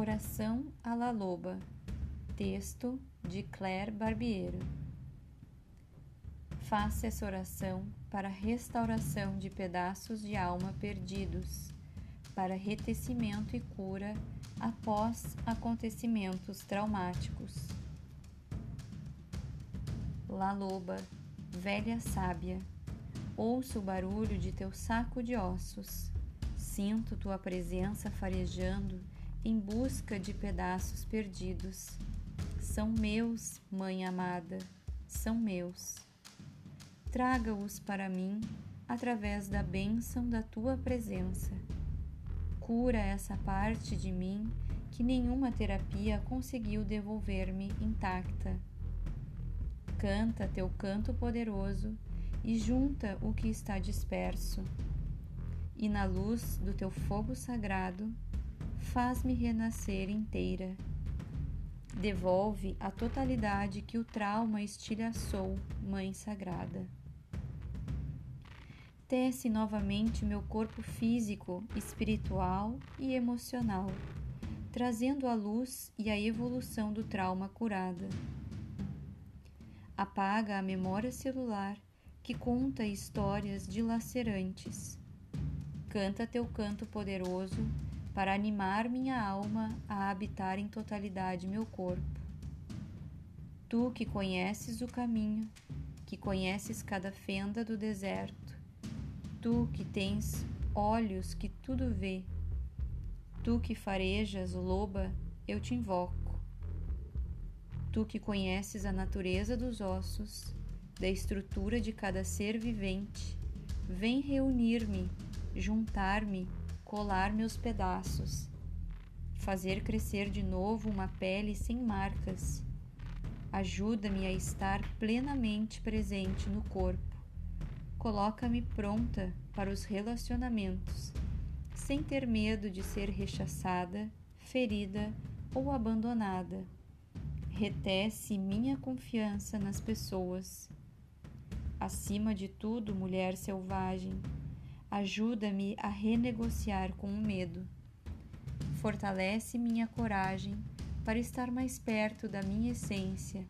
Oração à la Loba. Texto de Claire Barbiero. Faça essa oração para restauração de pedaços de alma perdidos, para retecimento e cura após acontecimentos traumáticos. La Loba, velha sábia, ouço o barulho de teu saco de ossos, sinto tua presença farejando em busca de pedaços perdidos. São meus, Mãe amada, são meus. Traga-os para mim através da bênção da tua presença. Cura essa parte de mim que nenhuma terapia conseguiu devolver-me intacta. Canta teu canto poderoso e junta o que está disperso. E na luz do teu fogo sagrado, faz-me renascer inteira. Devolve a totalidade que o trauma estilhaçou, Mãe Sagrada. Tece novamente meu corpo físico, espiritual e emocional, trazendo a luz e a evolução do trauma curada. Apaga a memória celular que conta histórias dilacerantes. Canta teu canto poderoso para animar minha alma a habitar em totalidade meu corpo. Tu que conheces o caminho, que conheces cada fenda do deserto, tu que tens olhos que tudo vê, tu que farejas loba, eu te invoco. Tu que conheces a natureza dos ossos, da estrutura de cada ser vivente, vem reunir-me, juntar-me colar meus pedaços, fazer crescer de novo uma pele sem marcas. Ajuda-me a estar plenamente presente no corpo. Coloca-me pronta para os relacionamentos, sem ter medo de ser rechaçada, ferida ou abandonada. Retece minha confiança nas pessoas. Acima de tudo, mulher selvagem, Ajuda-me a renegociar com o medo. Fortalece minha coragem para estar mais perto da minha essência,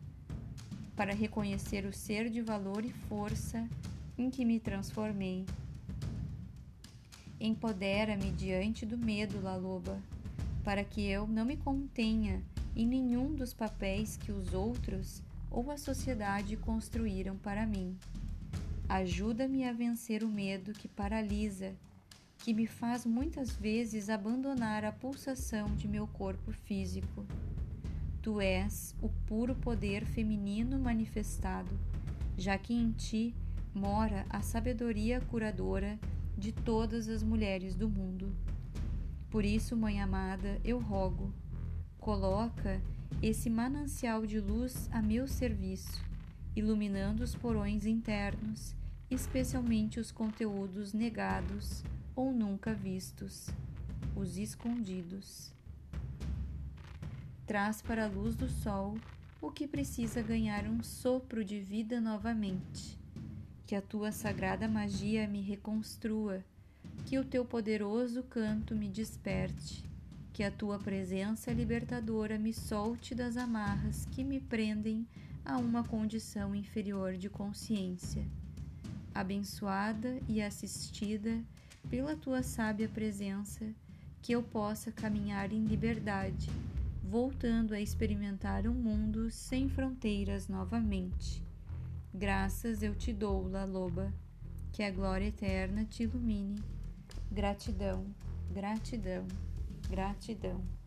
para reconhecer o ser de valor e força em que me transformei. Empodera-me diante do medo, Laloba, para que eu não me contenha em nenhum dos papéis que os outros ou a sociedade construíram para mim. Ajuda-me a vencer o medo que paralisa, que me faz muitas vezes abandonar a pulsação de meu corpo físico. Tu és o puro poder feminino manifestado, já que em ti mora a sabedoria curadora de todas as mulheres do mundo. Por isso, Mãe amada, eu rogo, coloca esse manancial de luz a meu serviço, iluminando os porões internos especialmente os conteúdos negados ou nunca vistos, os escondidos. Traz para a luz do sol o que precisa ganhar um sopro de vida novamente. Que a tua sagrada magia me reconstrua, que o teu poderoso canto me desperte, que a tua presença libertadora me solte das amarras que me prendem a uma condição inferior de consciência abençoada e assistida pela tua sábia presença, que eu possa caminhar em liberdade, voltando a experimentar um mundo sem fronteiras novamente. Graças eu te dou, La Loba, que a glória eterna te ilumine. Gratidão, gratidão, gratidão.